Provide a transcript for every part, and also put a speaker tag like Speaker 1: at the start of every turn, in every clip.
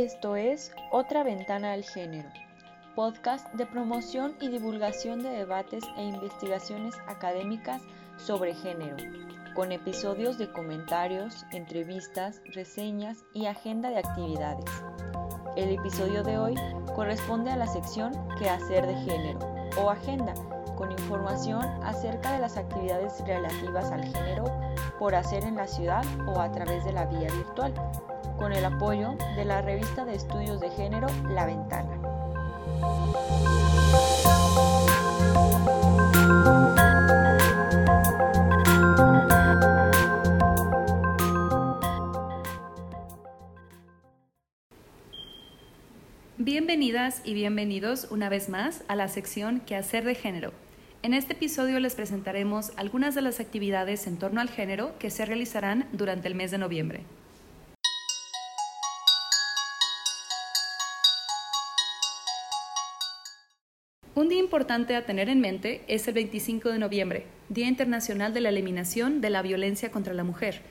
Speaker 1: Esto es Otra Ventana al Género, podcast de promoción y divulgación de debates e investigaciones académicas sobre género, con episodios de comentarios, entrevistas, reseñas y agenda de actividades. El episodio de hoy corresponde a la sección Quehacer de Género o Agenda, con información acerca de las actividades relativas al género por hacer en la ciudad o a través de la vía virtual, con el apoyo de la revista de estudios de género La Ventana.
Speaker 2: Bienvenidas y bienvenidos una vez más a la sección Quehacer de Género. En este episodio les presentaremos algunas de las actividades en torno al género que se realizarán durante el mes de noviembre. Importante a tener en mente es el 25 de noviembre, Día Internacional de la Eliminación de la Violencia contra la Mujer,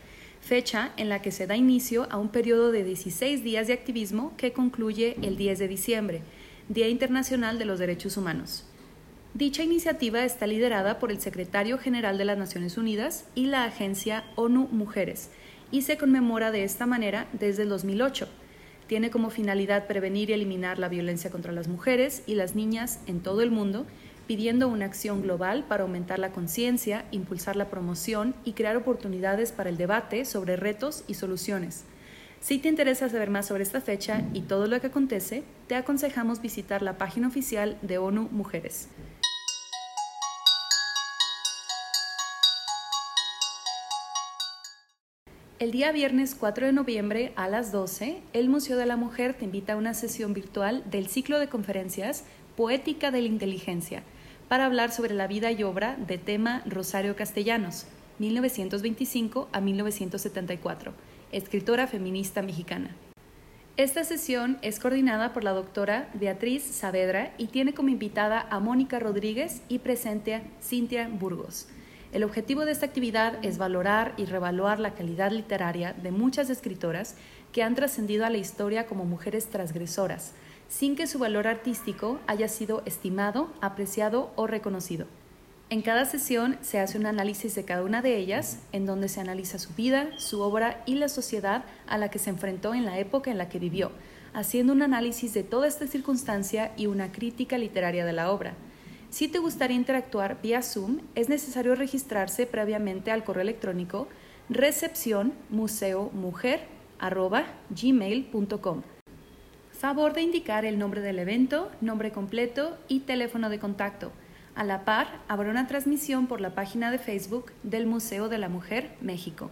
Speaker 2: fecha en la que se da inicio a un periodo de 16 días de activismo que concluye el 10 de diciembre, Día Internacional de los Derechos Humanos. Dicha iniciativa está liderada por el Secretario General de las Naciones Unidas y la Agencia ONU Mujeres y se conmemora de esta manera desde el 2008 tiene como finalidad prevenir y eliminar la violencia contra las mujeres y las niñas en todo el mundo, pidiendo una acción global para aumentar la conciencia, impulsar la promoción y crear oportunidades para el debate sobre retos y soluciones. Si te interesa saber más sobre esta fecha y todo lo que acontece, te aconsejamos visitar la página oficial de ONU Mujeres. El día viernes 4 de noviembre a las 12, el Museo de la Mujer te invita a una sesión virtual del ciclo de conferencias Poética de la Inteligencia para hablar sobre la vida y obra de tema Rosario Castellanos, 1925 a 1974, escritora feminista mexicana. Esta sesión es coordinada por la doctora Beatriz Saavedra y tiene como invitada a Mónica Rodríguez y presente a Cintia Burgos. El objetivo de esta actividad es valorar y revaluar la calidad literaria de muchas escritoras que han trascendido a la historia como mujeres transgresoras, sin que su valor artístico haya sido estimado, apreciado o reconocido. En cada sesión se hace un análisis de cada una de ellas, en donde se analiza su vida, su obra y la sociedad a la que se enfrentó en la época en la que vivió, haciendo un análisis de toda esta circunstancia y una crítica literaria de la obra. Si te gustaría interactuar vía Zoom, es necesario registrarse previamente al correo electrónico recepción Favor de indicar el nombre del evento, nombre completo y teléfono de contacto. A la par, habrá una transmisión por la página de Facebook del Museo de la Mujer México.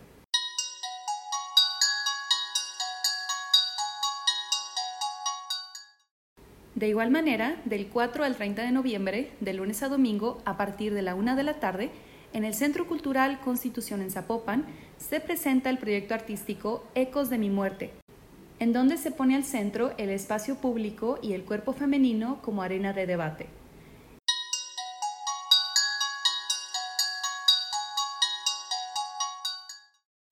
Speaker 2: De igual manera, del 4 al 30 de noviembre, de lunes a domingo, a partir de la 1 de la tarde, en el Centro Cultural Constitución en Zapopan, se presenta el proyecto artístico Ecos de mi muerte, en donde se pone al centro el espacio público y el cuerpo femenino como arena de debate.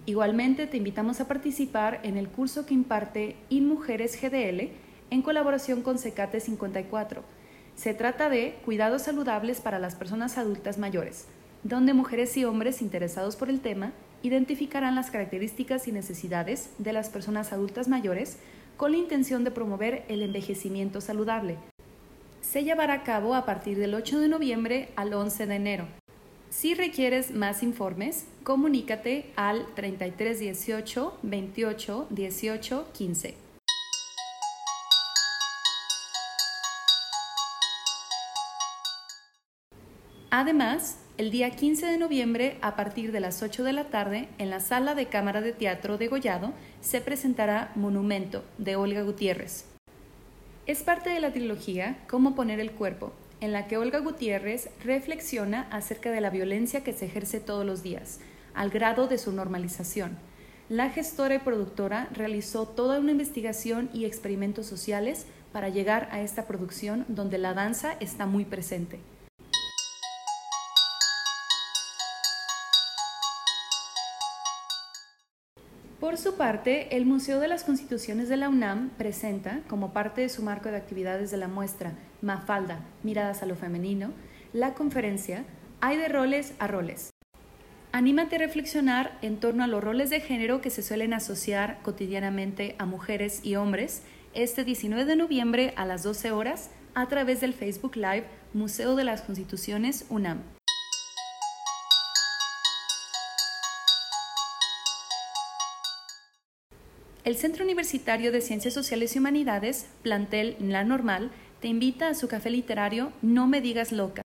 Speaker 2: Igualmente te invitamos a participar en el curso que imparte InMujeres GDL, en colaboración con Secate 54. Se trata de cuidados saludables para las personas adultas mayores, donde mujeres y hombres interesados por el tema identificarán las características y necesidades de las personas adultas mayores con la intención de promover el envejecimiento saludable. Se llevará a cabo a partir del 8 de noviembre al 11 de enero. Si requieres más informes, comunícate al 3318 28 18 15. Además, el día 15 de noviembre, a partir de las 8 de la tarde, en la sala de Cámara de Teatro de Gollado, se presentará Monumento, de Olga Gutiérrez. Es parte de la trilogía Cómo poner el cuerpo, en la que Olga Gutiérrez reflexiona acerca de la violencia que se ejerce todos los días, al grado de su normalización. La gestora y productora realizó toda una investigación y experimentos sociales para llegar a esta producción donde la danza está muy presente. Por su parte, el Museo de las Constituciones de la UNAM presenta, como parte de su marco de actividades de la muestra Mafalda, Miradas a lo Femenino, la conferencia Hay de roles a roles. Anímate a reflexionar en torno a los roles de género que se suelen asociar cotidianamente a mujeres y hombres este 19 de noviembre a las 12 horas a través del Facebook Live Museo de las Constituciones UNAM. El Centro Universitario de Ciencias Sociales y Humanidades, plantel La Normal, te invita a su café literario No me digas loca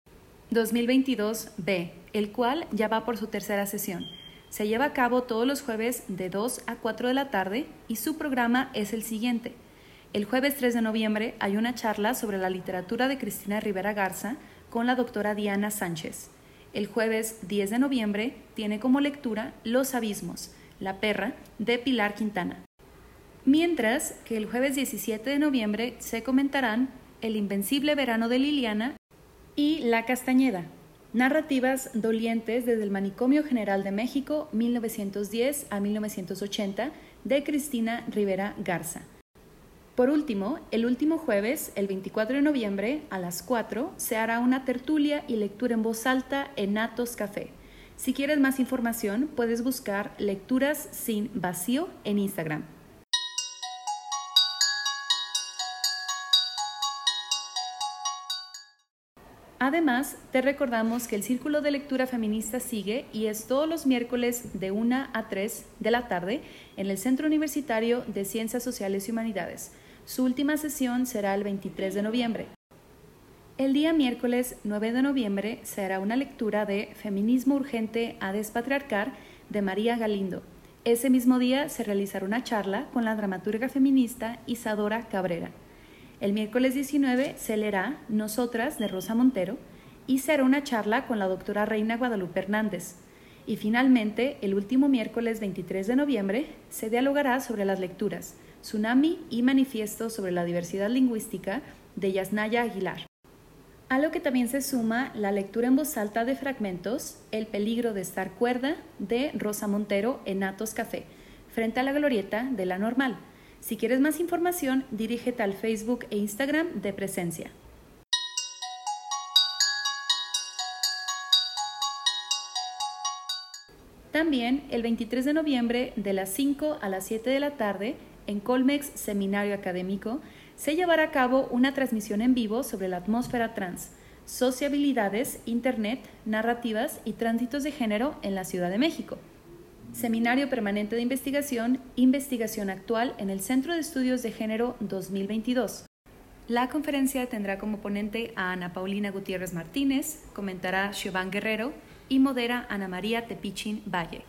Speaker 2: 2022-B, el cual ya va por su tercera sesión. Se lleva a cabo todos los jueves de 2 a 4 de la tarde y su programa es el siguiente. El jueves 3 de noviembre hay una charla sobre la literatura de Cristina Rivera Garza con la doctora Diana Sánchez. El jueves 10 de noviembre tiene como lectura Los Abismos, La Perra, de Pilar Quintana mientras que el jueves 17 de noviembre se comentarán El Invencible Verano de Liliana y La Castañeda, narrativas dolientes desde el Manicomio General de México 1910 a 1980 de Cristina Rivera Garza. Por último, el último jueves, el 24 de noviembre, a las 4, se hará una tertulia y lectura en voz alta en Atos Café. Si quieres más información, puedes buscar Lecturas sin vacío en Instagram. Además, te recordamos que el Círculo de Lectura Feminista sigue y es todos los miércoles de 1 a 3 de la tarde en el Centro Universitario de Ciencias Sociales y Humanidades. Su última sesión será el 23 de noviembre. El día miércoles 9 de noviembre se hará una lectura de Feminismo Urgente a Despatriarcar de María Galindo. Ese mismo día se realizará una charla con la dramaturga feminista Isadora Cabrera. El miércoles 19 se leerá Nosotras de Rosa Montero y se hará una charla con la doctora Reina Guadalupe Hernández. Y finalmente, el último miércoles 23 de noviembre, se dialogará sobre las lecturas Tsunami y Manifiesto sobre la Diversidad Lingüística de Yasnaya Aguilar. A lo que también se suma la lectura en voz alta de fragmentos El peligro de estar cuerda de Rosa Montero en Atos Café, frente a la glorieta de la normal si quieres más información, dirígete al Facebook e Instagram de Presencia. También el 23 de noviembre de las 5 a las 7 de la tarde en Colmex Seminario Académico se llevará a cabo una transmisión en vivo sobre la atmósfera trans, sociabilidades, Internet, narrativas y tránsitos de género en la Ciudad de México. Seminario Permanente de Investigación, Investigación Actual en el Centro de Estudios de Género 2022. La conferencia tendrá como ponente a Ana Paulina Gutiérrez Martínez, comentará Siobhan Guerrero y modera Ana María Tepichin Valle.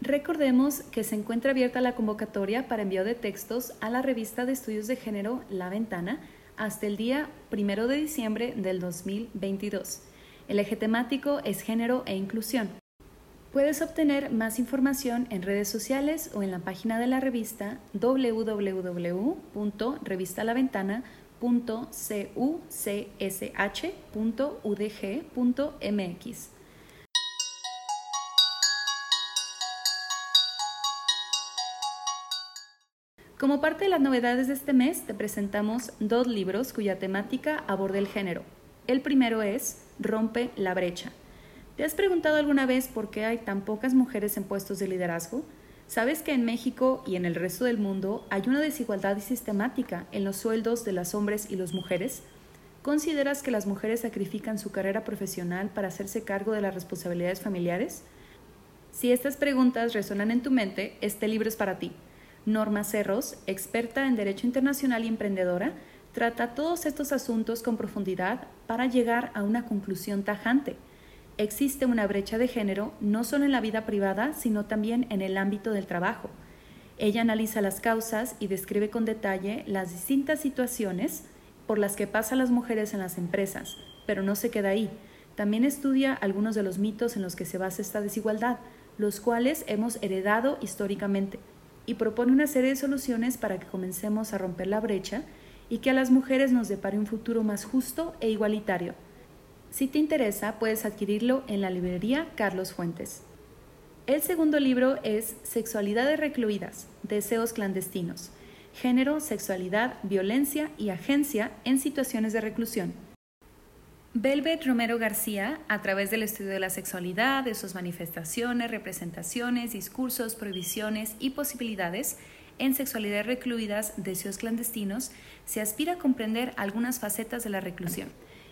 Speaker 2: Recordemos que se encuentra abierta la convocatoria para envío de textos a la revista de estudios de género La Ventana hasta el día 1 de diciembre del 2022. El eje temático es género e inclusión. Puedes obtener más información en redes sociales o en la página de la revista www.revistalaventana.cucsh.udg.mx. Como parte de las novedades de este mes, te presentamos dos libros cuya temática aborda el género. El primero es Rompe la brecha. ¿Te has preguntado alguna vez por qué hay tan pocas mujeres en puestos de liderazgo? ¿Sabes que en México y en el resto del mundo hay una desigualdad sistemática en los sueldos de los hombres y las mujeres? ¿Consideras que las mujeres sacrifican su carrera profesional para hacerse cargo de las responsabilidades familiares? Si estas preguntas resonan en tu mente, este libro es para ti. Norma Cerros, experta en Derecho Internacional y emprendedora, trata todos estos asuntos con profundidad para llegar a una conclusión tajante. Existe una brecha de género no solo en la vida privada, sino también en el ámbito del trabajo. Ella analiza las causas y describe con detalle las distintas situaciones por las que pasan las mujeres en las empresas, pero no se queda ahí. También estudia algunos de los mitos en los que se basa esta desigualdad, los cuales hemos heredado históricamente y propone una serie de soluciones para que comencemos a romper la brecha y que a las mujeres nos depare un futuro más justo e igualitario. Si te interesa, puedes adquirirlo en la librería Carlos Fuentes. El segundo libro es Sexualidades recluidas, Deseos clandestinos, género, sexualidad, violencia y agencia en situaciones de reclusión. Velvet Romero García, a través del estudio de la sexualidad, de sus manifestaciones, representaciones, discursos, prohibiciones y posibilidades en sexualidades recluidas, deseos clandestinos, se aspira a comprender algunas facetas de la reclusión.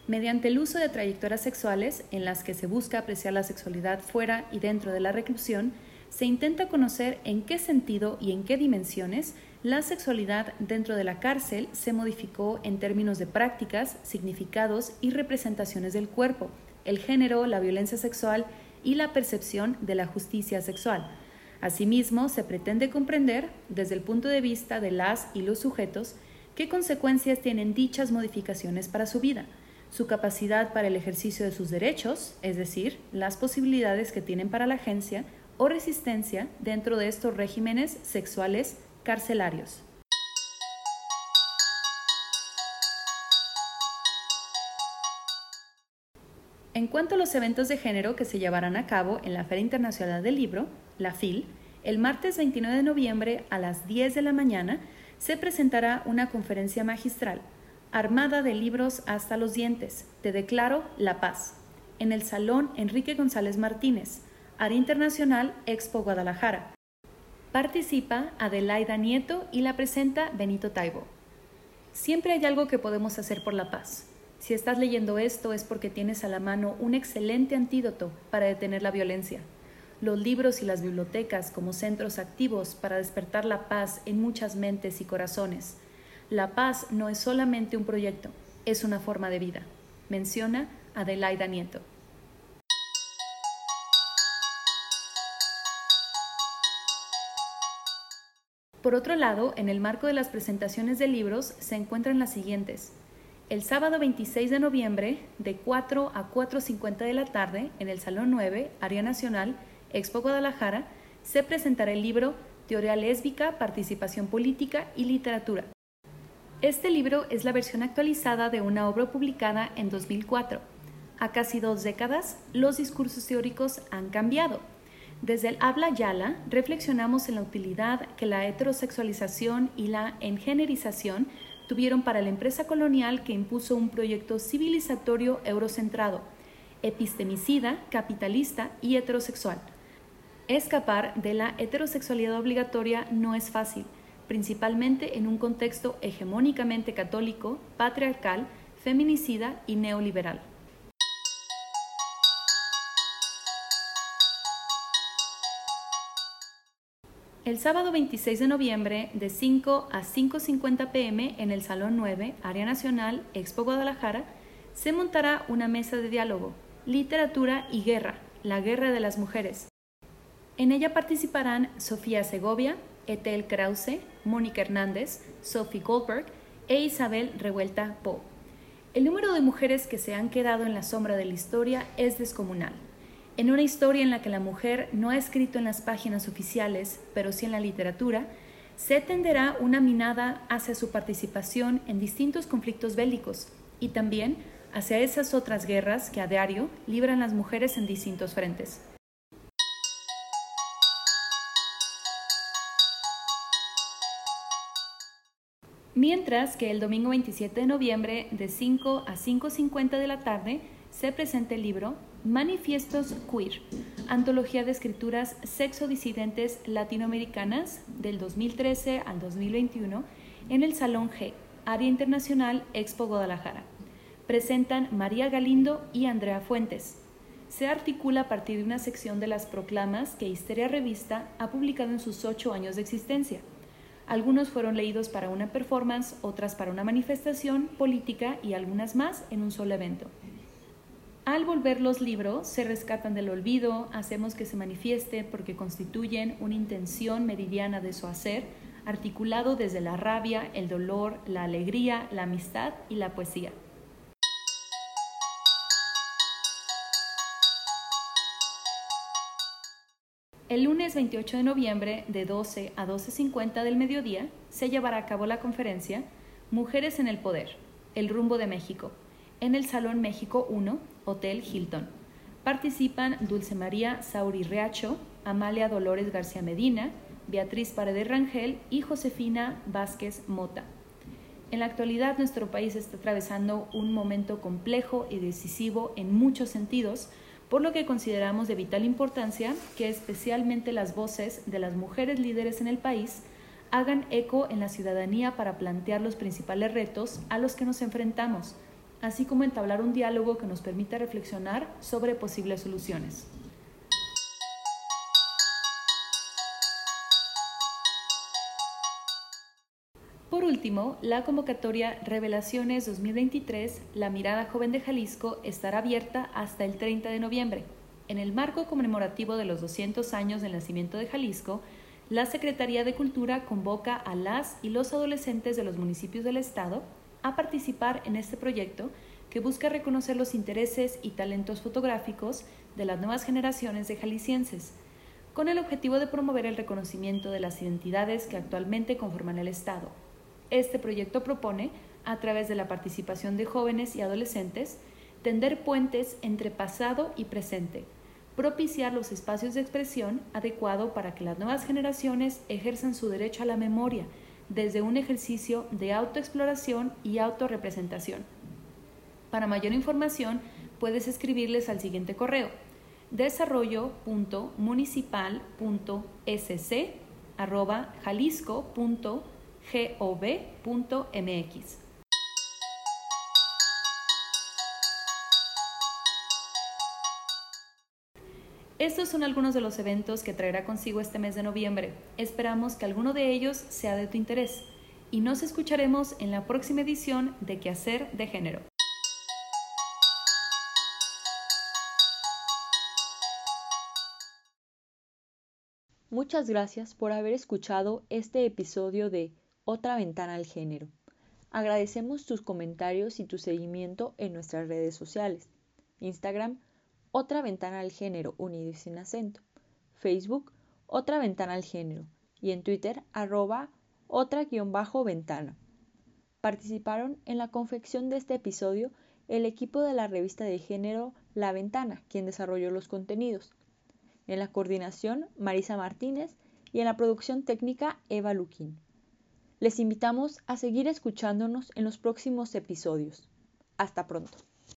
Speaker 2: Mediante el uso de trayectorias sexuales en las que se busca apreciar la sexualidad fuera y dentro de la reclusión, se intenta conocer en qué sentido y en qué dimensiones la sexualidad dentro de la cárcel se modificó en términos de prácticas, significados y representaciones del cuerpo, el género, la violencia sexual y la percepción de la justicia sexual. Asimismo, se pretende comprender, desde el punto de vista de las y los sujetos, qué consecuencias tienen dichas modificaciones para su vida, su capacidad para el ejercicio de sus derechos, es decir, las posibilidades que tienen para la agencia o resistencia dentro de estos regímenes sexuales carcelarios. En cuanto a los eventos de género que se llevarán a cabo en la Feria Internacional del Libro, la FIL, el martes 29 de noviembre a las 10 de la mañana se presentará una conferencia magistral, Armada de Libros hasta los Dientes, Te Declaro la Paz, en el Salón Enrique González Martínez, Área Internacional Expo Guadalajara, Participa Adelaida Nieto y la presenta Benito Taibo. Siempre hay algo que podemos hacer por la paz. Si estás leyendo esto es porque tienes a la mano un excelente antídoto para detener la violencia. Los libros y las bibliotecas como centros activos para despertar la paz en muchas mentes y corazones. La paz no es solamente un proyecto, es una forma de vida. Menciona Adelaida Nieto. Por otro lado, en el marco de las presentaciones de libros se encuentran las siguientes. El sábado 26 de noviembre, de 4 a 4.50 de la tarde, en el Salón 9, Área Nacional, Expo Guadalajara, se presentará el libro Teoría lésbica, Participación Política y Literatura. Este libro es la versión actualizada de una obra publicada en 2004. A casi dos décadas, los discursos teóricos han cambiado desde el habla yala reflexionamos en la utilidad que la heterosexualización y la engenerización tuvieron para la empresa colonial que impuso un proyecto civilizatorio eurocentrado, epistemicida, capitalista y heterosexual. Escapar de la heterosexualidad obligatoria no es fácil, principalmente en un contexto hegemónicamente católico, patriarcal, feminicida y neoliberal. El sábado 26 de noviembre, de 5 a 5.50 pm, en el Salón 9, Área Nacional, Expo Guadalajara, se montará una mesa de diálogo, literatura y guerra, la guerra de las mujeres. En ella participarán Sofía Segovia, Etel Krause, Mónica Hernández, Sophie Goldberg e Isabel Revuelta Po. El número de mujeres que se han quedado en la sombra de la historia es descomunal. En una historia en la que la mujer no ha escrito en las páginas oficiales, pero sí en la literatura, se tenderá una minada hacia su participación en distintos conflictos bélicos y también hacia esas otras guerras que a diario libran las mujeres en distintos frentes. Mientras que el domingo 27 de noviembre de 5 a 5.50 de la tarde se presenta el libro Manifiestos Queer, antología de escrituras sexodisidentes latinoamericanas del 2013 al 2021 en el Salón G, Área Internacional Expo Guadalajara. Presentan María Galindo y Andrea Fuentes. Se articula a partir de una sección de las proclamas que Histeria Revista ha publicado en sus ocho años de existencia. Algunos fueron leídos para una performance, otras para una manifestación política y algunas más en un solo evento. Al volver los libros, se rescatan del olvido, hacemos que se manifieste porque constituyen una intención meridiana de su hacer, articulado desde la rabia, el dolor, la alegría, la amistad y la poesía. El lunes 28 de noviembre, de 12 a 12.50 del mediodía, se llevará a cabo la conferencia Mujeres en el Poder, el rumbo de México, en el Salón México 1, Hotel Hilton. Participan Dulce María Sauri Reacho, Amalia Dolores García Medina, Beatriz Paredes Rangel y Josefina Vázquez Mota. En la actualidad nuestro país está atravesando un momento complejo y decisivo en muchos sentidos, por lo que consideramos de vital importancia que especialmente las voces de las mujeres líderes en el país hagan eco en la ciudadanía para plantear los principales retos a los que nos enfrentamos, así como entablar un diálogo que nos permita reflexionar sobre posibles soluciones. Por último, la convocatoria Revelaciones 2023, La Mirada Joven de Jalisco, estará abierta hasta el 30 de noviembre. En el marco conmemorativo de los 200 años del nacimiento de Jalisco, la Secretaría de Cultura convoca a las y los adolescentes de los municipios del Estado a participar en este proyecto que busca reconocer los intereses y talentos fotográficos de las nuevas generaciones de jaliscienses, con el objetivo de promover el reconocimiento de las identidades que actualmente conforman el Estado. Este proyecto propone, a través de la participación de jóvenes y adolescentes, tender puentes entre pasado y presente, propiciar los espacios de expresión adecuado para que las nuevas generaciones ejerzan su derecho a la memoria desde un ejercicio de autoexploración y autorrepresentación. Para mayor información, puedes escribirles al siguiente correo desarrollo.municipal.sc Estos son algunos de los eventos que traerá consigo este mes de noviembre. Esperamos que alguno de ellos sea de tu interés y nos escucharemos en la próxima edición de Quehacer de Género.
Speaker 1: Muchas gracias por haber escuchado este episodio de otra ventana al género. Agradecemos tus comentarios y tu seguimiento en nuestras redes sociales. Instagram, otra ventana al género unido y sin acento. Facebook, otra ventana al género. Y en Twitter, arroba otra-ventana. Participaron en la confección de este episodio el equipo de la revista de género La Ventana, quien desarrolló los contenidos. En la coordinación, Marisa Martínez y en la producción técnica, Eva Luquín. Les invitamos a seguir escuchándonos en los próximos episodios. Hasta pronto.